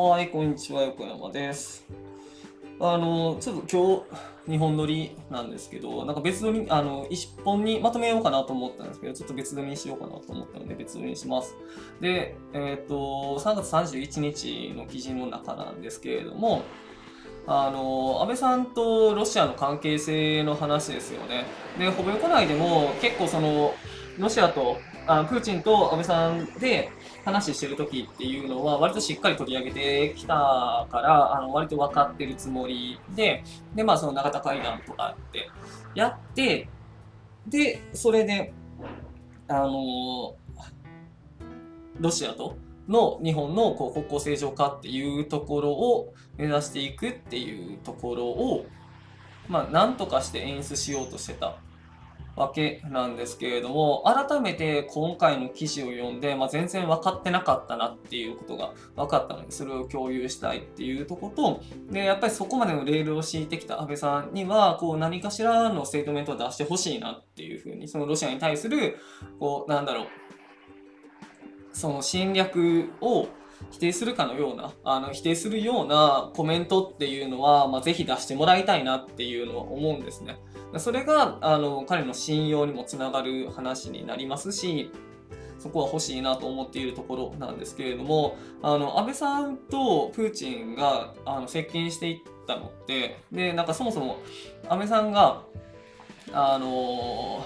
はい、こんにちは、横山です。あの、ちょっと今日、日本撮りなんですけど、なんか別撮り、あの、一本にまとめようかなと思ったんですけど、ちょっと別撮りにしようかなと思ったので、別撮りにします。で、えっ、ー、と、3月31日の記事の中なんですけれども、あの、安倍さんとロシアの関係性の話ですよね。で、ほぼ横内でも結構その、ロシアとあプーチンと安倍さんで話してる時っていうのは割としっかり取り上げてきたからあの割と分かってるつもりででまあその永田会談とかってやってでそれであのロシアとの日本のこう国交正常化っていうところを目指していくっていうところをまあなんとかして演出しようとしてた。わけなんですけれども、改めて今回の記事を読んで、まあ、全然分かってなかったなっていうことが分かったので、それを共有したいっていうとことで、やっぱりそこまでのレールを敷いてきた安倍さんには、こう何かしらのステートメントを出してほしいなっていうふうに、そのロシアに対する、こう、なんだろう、その侵略を否定するかのような、あの否定するようなコメントっていうのは、まあ、ぜひ出してもらいたいなっていうのは思うんですね。それがあの彼の信用にもつながる話になりますし、そこは欲しいなと思っているところなんですけれども、あの安倍さんとプーチンがあの接近していったのって、でなんかそもそも安倍さんが、あの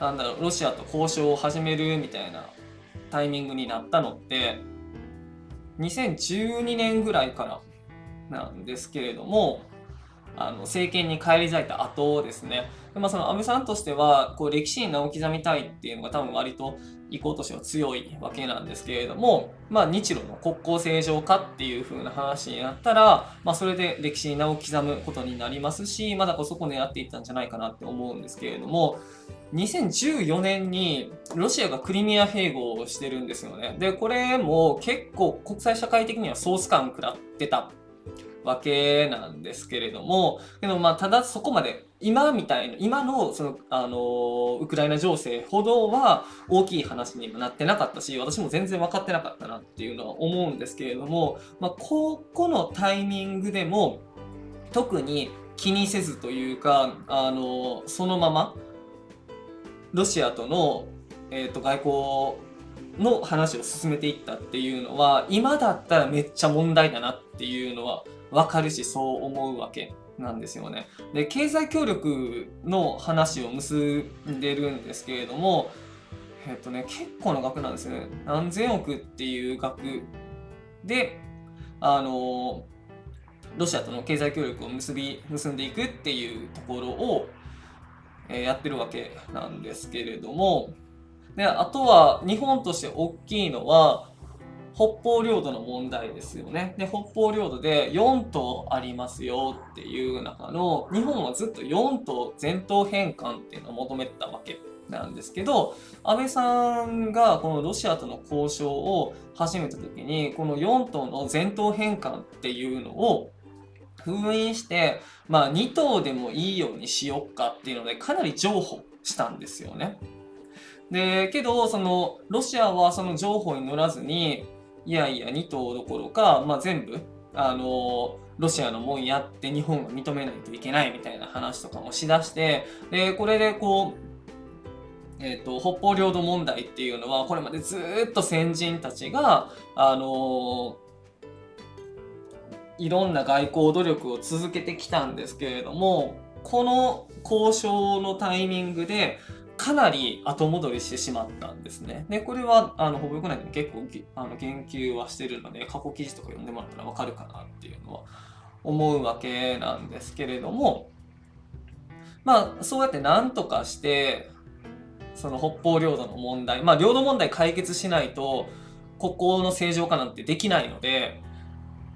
なんだろう、ロシアと交渉を始めるみたいなタイミングになったのって、2012年ぐらいからなんですけれども、あの政権に返り咲いた後ですね。で、まあ、その安倍さんとしてはこう歴史に名を刻みたいっていうのが多分割と意向としては強いわけなんですけれども、まあ、日露の国交正常化っていう風な話になったら、まあ、それで歴史に名を刻むことになりますしまだこそこ狙っていったんじゃないかなって思うんですけれども2014年にロシアがクリミア併合をしてるんですよね。で、これも結構国際社会的にはソース感食らってたわけなんですけれども、けどまあ、ただそこまで、今みたいな、今の、その、あの、ウクライナ情勢ほどは大きい話にもなってなかったし、私も全然分かってなかったなっていうのは思うんですけれども、まあ、ここのタイミングでも、特に気にせずというか、あの、そのまま、ロシアとの、えーと外交の話を進めていったっていうのは今だったらめっちゃ問題だなっていうのは分かるしそう思うわけなんですよね。で経済協力の話を結んでるんですけれどもえっとね結構な額なんですね。何千億っていう額であのロシアとの経済協力を結び結んでいくっていうところを、えー、やってるわけなんですけれどもで、あとは日本として大きいのは、北方領土の問題ですよね。で、北方領土で4島ありますよっていう中の、日本はずっと4島全島返還っていうのを求めてたわけなんですけど、安倍さんがこのロシアとの交渉を始めた時に、この4島の全島返還っていうのを封印して、まあ2島でもいいようにしよっかっていうので、かなり譲歩したんですよね。で、けど、その、ロシアはその情報に乗らずに、いやいや、2島どころか、まあ、全部、あの、ロシアのもんやって日本が認めないといけないみたいな話とかもしだして、で、これでこう、え、ー、と、北方領土問題っていうのは、これまでずっと先人たちが、あのいろんな外交努力を続けてきたんですけれども、この交渉のタイミングで、かなり後戻りしてしまったんですね。で、これは、あの、ほぼよくないでも結構あの言及はしてるので、過去記事とか読んでもらったらわかるかなっていうのは思うわけなんですけれども、まあ、そうやって何とかして、その北方領土の問題、まあ、領土問題解決しないと、国交の正常化なんてできないので、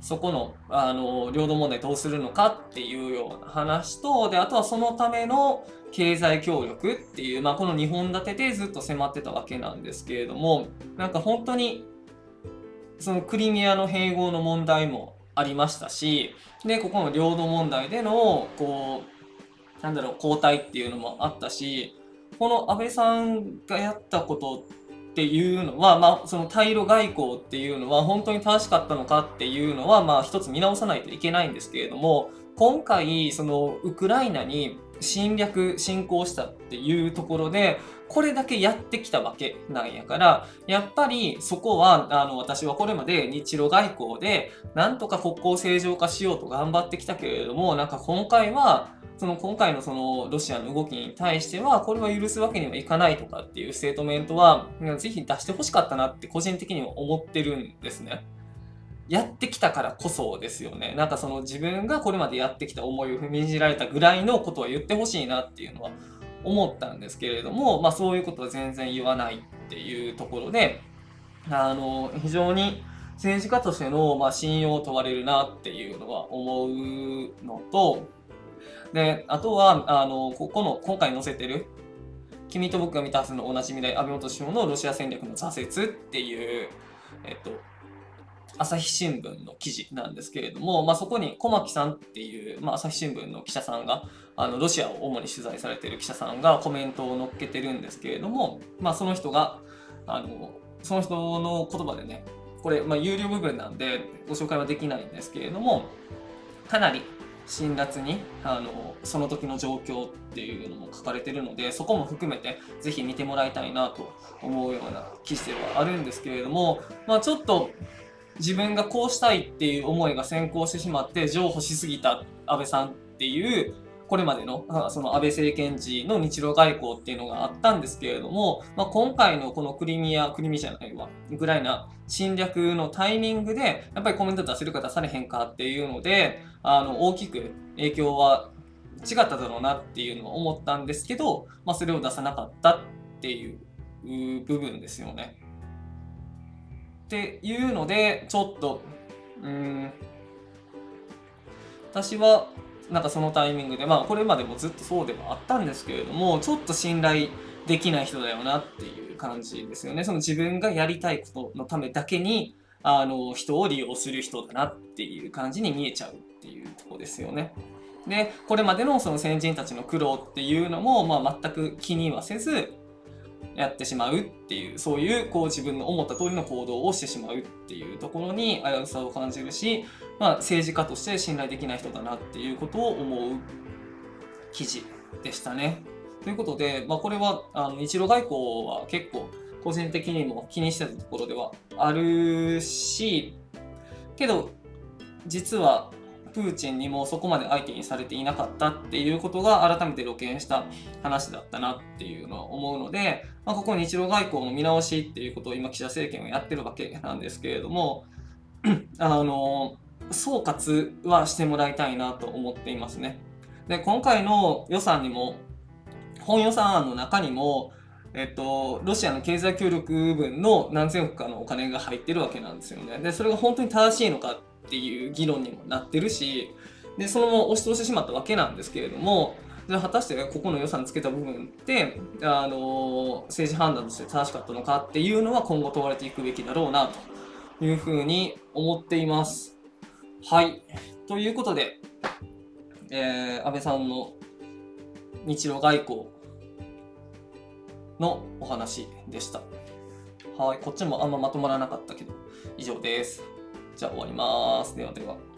そこのあの領土問題どうするのかっていうような話とであとはそのための経済協力っていう、まあ、この2本立てでずっと迫ってたわけなんですけれどもなんか本当にそのクリミアの併合の問題もありましたしでここの領土問題でのこうなんだろう交代っていうのもあったしこの安倍さんがやったことってていうのは、まあ、その対ロ外交っていうのは本当に正しかったのかっていうのは、まあ、一つ見直さないといけないんですけれども、今回、そのウクライナに侵略、侵攻したっていうところで、これだけやってきたわけなんやから、やっぱりそこは、あの、私はこれまで日露外交で、なんとか国交正常化しようと頑張ってきたけれども、なんか今回は、その今回のそのロシアの動きに対しては、これは許すわけにはいかないとかっていうステートメントは、ぜひ出してほしかったなって個人的には思ってるんですね。やってきたからこそですよね。なんかその自分がこれまでやってきた思いを踏みにじられたぐらいのことは言ってほしいなっていうのは思ったんですけれども、まあそういうことは全然言わないっていうところで、あの、非常に政治家としての、まあ、信用を問われるなっていうのは思うのと、で、あとは、あの、ここの、今回載せてる、君と僕が見たはずの同じ未来、安倍元首相のロシア戦略の挫折っていう、えっと、朝日新聞の記事なんですけれども、まあ、そこに小牧さんっていう、まあ、朝日新聞の記者さんがあのロシアを主に取材されてる記者さんがコメントを載っけてるんですけれども、まあ、その人があのその人の言葉でねこれ、まあ、有料部分なんでご紹介はできないんですけれどもかなり辛辣にあのその時の状況っていうのも書かれてるのでそこも含めてぜひ見てもらいたいなと思うような記事ではあるんですけれども、まあ、ちょっと自分がこうしたいっていう思いが先行してしまって譲歩しすぎた安倍さんっていうこれまでのその安倍政権時の日露外交っていうのがあったんですけれども、まあ、今回のこのクリミア、クリミじゃないわ、ウクライナ侵略のタイミングで、やっぱりコメント出せるか出されへんかっていうので、あの大きく影響は違っただろうなっていうのは思ったんですけど、まあ、それを出さなかったっていう部分ですよね。っていうので、ちょっと、うん、私は、なんかそのタイミングで、まあこれまでもずっとそうではあったんですけれども、ちょっと信頼できない人だよなっていう感じですよね。その自分がやりたいことのためだけに、あの、人を利用する人だなっていう感じに見えちゃうっていうとこですよね。で、これまでのその先人たちの苦労っていうのも、まあ全く気にはせず、やってしまうっていうそういうこう自分の思った通りの行動をしてしまうっていうところに危うさを感じるし、まあ、政治家として信頼できない人だなっていうことを思う記事でしたね。ということで、まあ、これはあの日露外交は結構個人的にも気にしてたところではあるしけど実はプーチンにもそこまで相手にされていなかったっていうことが改めて露見した話だったなっていうのは思うので、まあ、ここ日露外交の見直しっていうことを今岸田政権はやってるわけなんですけれども あの総括はしてもらいたいなと思っていますね。で今回の予算にも本予算案の中にもえっと、ロシアの経済協力分の何千億かのお金が入ってるわけなんですよね。で、それが本当に正しいのかっていう議論にもなってるしでそのまま押し通してしまったわけなんですけれどもじゃあ果たしてここの予算つけた部分ってあの政治判断として正しかったのかっていうのは今後問われていくべきだろうなというふうに思っています。はいということで、えー、安倍さんの日露外交のお話でした。はい、こっちもあんままとまらなかったけど、以上です。じゃあ終わります。ではでは。